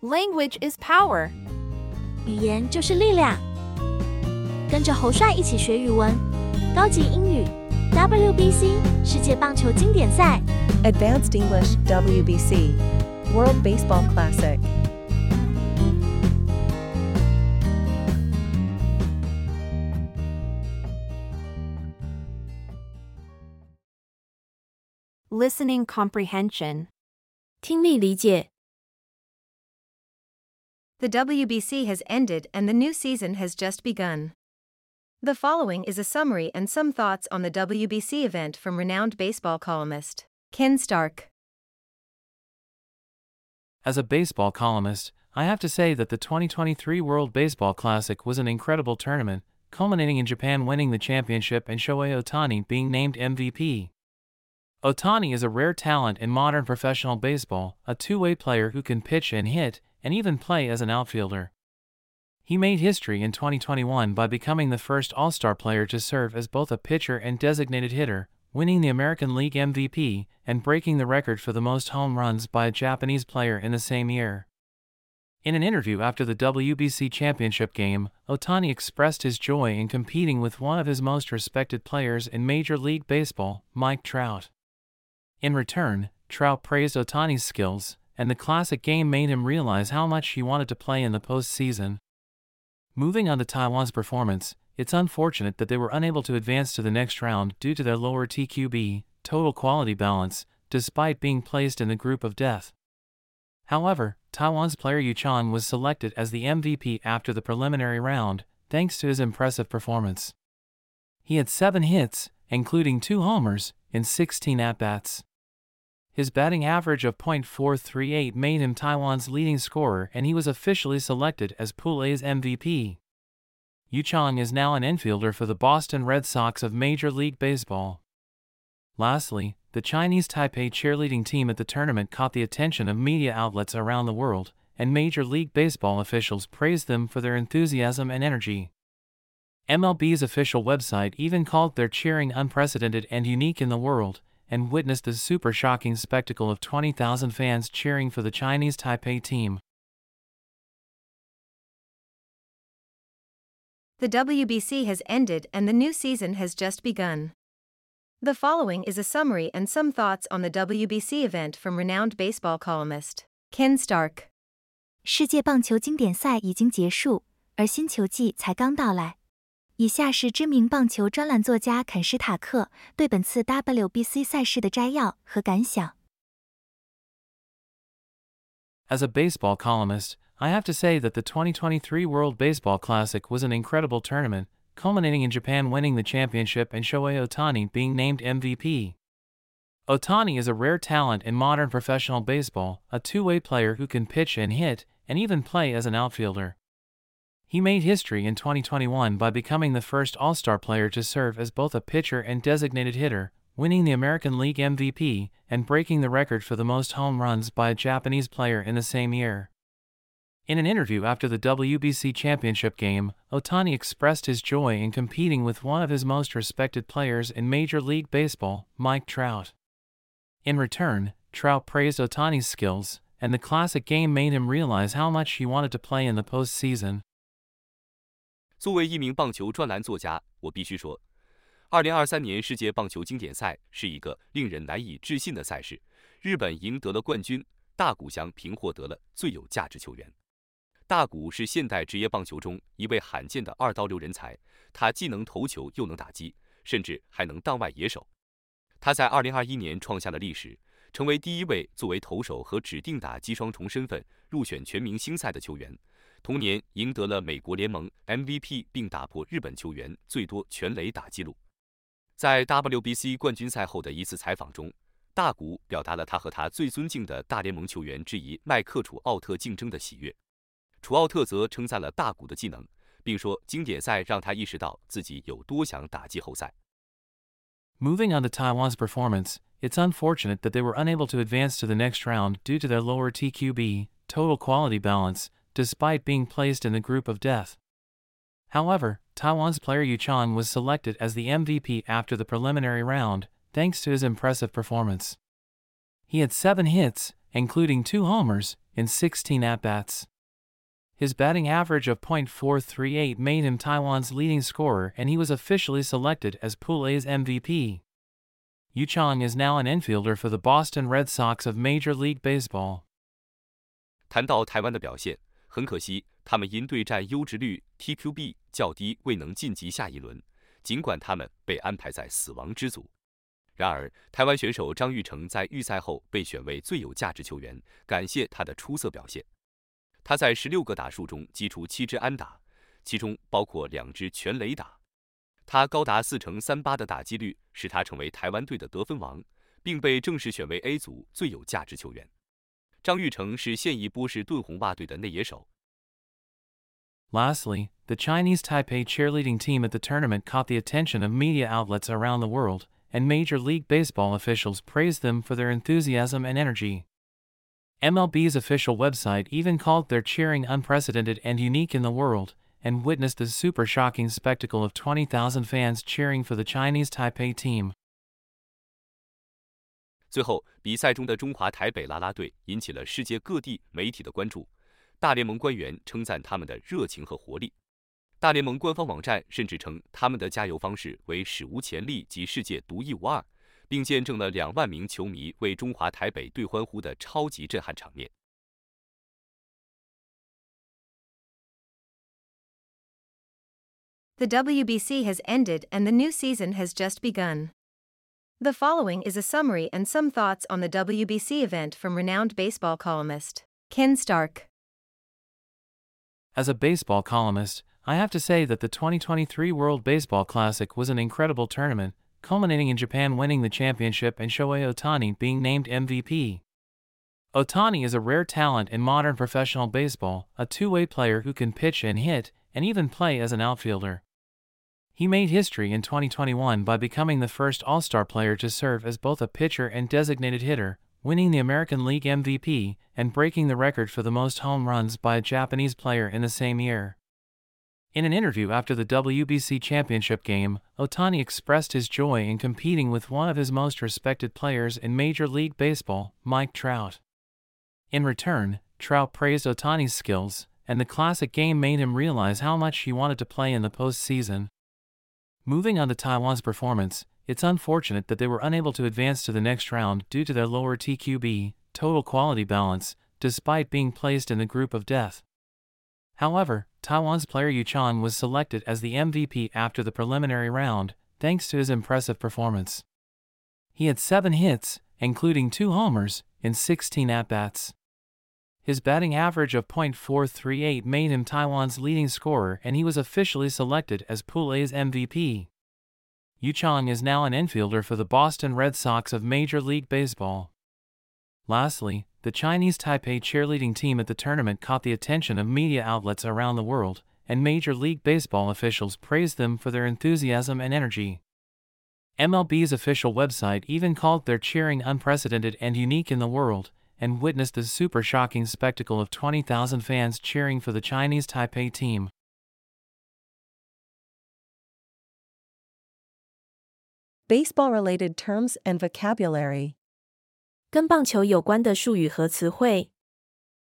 Language is power. 语言就是力量。跟着侯帅一起学语文，高级英语，WBC 世界棒球经典赛。 Advanced English WBC World Baseball Classic. Listening comprehension. 听力理解。 The WBC has ended and the new season has just begun. The following is a summary and some thoughts on the WBC event from renowned baseball columnist Ken Stark. As a baseball columnist, I have to say that the 2023 World Baseball Classic was an incredible tournament, culminating in Japan winning the championship and Shohei Ohtani being named MVP. Ohtani is a rare talent in modern professional baseball, a two way player who can pitch and hit, and even play as an outfielder. He made history in 2021 by becoming the first All Star player to serve as both a pitcher and designated hitter, winning the American League MVP and breaking the record for the most home runs by a Japanese player in the same year. In an interview after the WBC championship game, Ohtani expressed his joy in competing with one of his most respected players in Major League Baseball, Mike Trout. In return, Trout praised Ohtani's skills, and the classic game made him realize how much he wanted to play in the postseason. Moving on to Taiwan's performance, it's unfortunate that they were unable to advance to the next round due to their lower TQB, total quality balance, despite being placed in the group of death. However, Taiwan's player Yu Chang was selected as the MVP after the preliminary round, thanks to his impressive performance. He had seven hits, including two homers, in 16 at bats. His batting average of .438 made him Taiwan's leading scorer and he was officially selected as Pool A's MVP. Yu Chang is now an infielder for the Boston Red Sox of Major League Baseball. Lastly, the Chinese Taipei cheerleading team at the tournament caught the attention of media outlets around the world, and Major League Baseball officials praised them for their enthusiasm and energy. MLB's official website even called their cheering unprecedented and unique in the world, and witnessed the super shocking spectacle of 20,000 fans cheering for the Chinese Taipei team. The WBC has ended and the new season has just begun. The following is a summary and some thoughts on the WBC event from renowned baseball columnist Ken Stark. 世界棒球经典赛已经结束，而新球季才刚到来。 以下是知名棒球专栏作家肯施塔克对本次 WBC 赛事的摘要和感想。As a baseball columnist, I have to say that the 2023 World Baseball Classic was an incredible tournament, culminating in Japan winning the championship and Shohei Ohtani being named MVP. Ohtani is a rare talent in modern professional baseball, a two way player who can pitch and hit, and even play as an outfielder. He made history in 2021 by becoming the first All Star player to serve as both a pitcher and designated hitter, winning the American League MVP and breaking the record for the most home runs by a Japanese player in the same year. In an interview after the WBC championship game, Ohtani expressed his joy in competing with one of his most respected players in Major League Baseball, Mike Trout. In return, Trout praised Ohtani's skills, and the classic game made him realize how much he wanted to play in the postseason. 作为一名棒球专栏作家，我必须说，二零二三年世界棒球经典赛是一个令人难以置信的赛事。日本赢得了冠军，大谷翔平获得了最有价值球员。大谷是现代职业棒球中一位罕见的二刀流人才，他既能投球又能打击，甚至还能当外野手。他在二零二一年创下了历史，成为第一位作为投手和指定打击双重身份入选全明星赛的球员。同年赢得了美国联盟 MVP，并打破日本球员最多全垒打纪录。在 WBC 冠军赛后的一次采访中，大谷表达了他和他最尊敬的大联盟球员之一麦克楚奥特竞争的喜悦。楚奥特则称赞了大谷的技能，并说经典赛让他意识到自己有多想打季后赛。Moving on to Taiwan's performance, it's unfortunate that they were unable to advance to the next round due to their lower TQB, total quality balance, despite being placed in the group of death. However, Taiwan's player Yu Chang was selected as the MVP after the preliminary round, thanks to his impressive performance. He had seven hits, including two homers, in 16 at bats. His batting average of .438 made him Taiwan's leading scorer and he was officially selected as Pool A's MVP. Yu Chang is now an infielder for the Boston Red Sox of Major League Baseball. 谈到台湾的表现，很可惜，他们因对战优质率 TQB 较低，未能晋级下一轮。尽管他们被安排在死亡之组，然而台湾选手张玉成在预赛后被选为最有价值球员，感谢他的出色表现。他在十六个打数中击出七支安打，其中包括两支全垒打。他高达四成三八的打击率，使他成为台湾队的得分王，并被正式选为 A 组最有价值球员。张玉成是现役波士顿红袜队的内野手。Lastly, the Chinese Taipei cheerleading team at the tournament caught the attention of media outlets around the world, and Major League Baseball officials praised them for their enthusiasm and energy. MLB's official website even called their cheering unprecedented and unique in the world, and witnessed the super shocking spectacle of 20,000 fans cheering for the Chinese Taipei team. 最后，比赛中的中华台北啦啦队引起了世界各地媒体的关注。大联盟官员称赞他们的热情和活力。大联盟官方网站甚至称他们的加油方式为史无前例及世界独一无二，并见证了两万名球迷为中华台北队欢呼的超级震撼场面。The WBC has ended and the new season has just begun. The following is a summary and some thoughts on the WBC event from renowned baseball columnist Ken Stark. As a baseball columnist, I have to say that the 2023 World Baseball Classic was an incredible tournament, culminating in Japan winning the championship and Shohei Ohtani being named MVP. Ohtani is a rare talent in modern professional baseball, a two way player who can pitch and hit, and even play as an outfielder. He made history in 2021 by becoming the first All Star player to serve as both a pitcher and designated hitter, winning the American League MVP and breaking the record for the most home runs by a Japanese player in the same year. In an interview after the WBC Championship game, Ohtani expressed his joy in competing with one of his most respected players in Major League Baseball, Mike Trout. In return, Trout praised Ohtani's skills, and the classic game made him realize how much he wanted to play in the postseason. Moving on to Taiwan's performance, it's unfortunate that they were unable to advance to the next round due to their lower TQB, total quality balance, despite being placed in the group of death. However, Taiwan's player Yu Chang was selected as the MVP after the preliminary round, thanks to his impressive performance. He had seven hits, including two homers, in 16 at bats. His batting average of .438 made him Taiwan's leading scorer and he was officially selected as Pool A's MVP. Yu Chang is now an infielder for the Boston Red Sox of Major League Baseball. Lastly, the Chinese Taipei cheerleading team at the tournament caught the attention of media outlets around the world, and Major League Baseball officials praised them for their enthusiasm and energy. MLB's official website even called their cheering unprecedented and unique in the world, and witnessed the super shocking spectacle of 20,000 fans cheering for the Chinese Taipei team. Baseball related terms and vocabulary. 跟棒球有关的术语和词汇。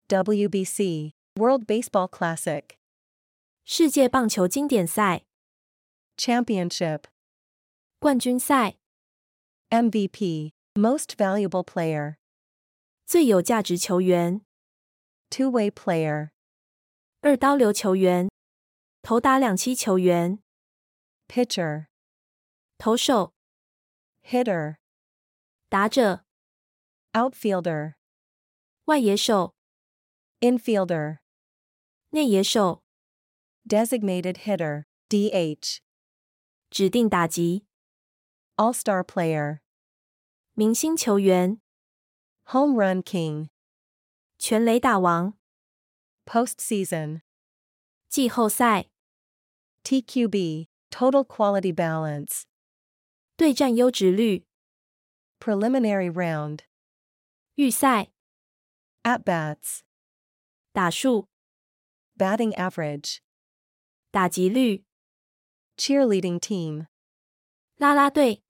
WBC, World Baseball Classic, 世界棒球经典赛、 Championship, 冠军赛、 MVP, Most Valuable Player, 最有价值球员、Two Way Player, 二刀流球员、投打两栖球员、Pitcher, 投手、Hitter, 打者、Outfielder, 外野手、Infielder, 内野手、Designated Hitter, DH, 指定打击、All Star Player, 明星球员、Home Run King, 全垒打王、 Postseason, 季后赛、 TQB, Total Quality Balance, 对战优质率、 Preliminary Round, 预赛、 At Bats, 打数、 Batting Average, 打击率、 Cheerleading Team. 啦啦队。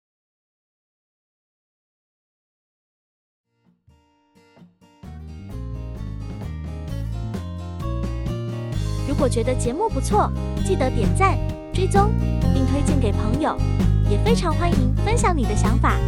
如果觉得节目不错，记得点赞、追踪，并推荐给朋友，也非常欢迎分享你的想法。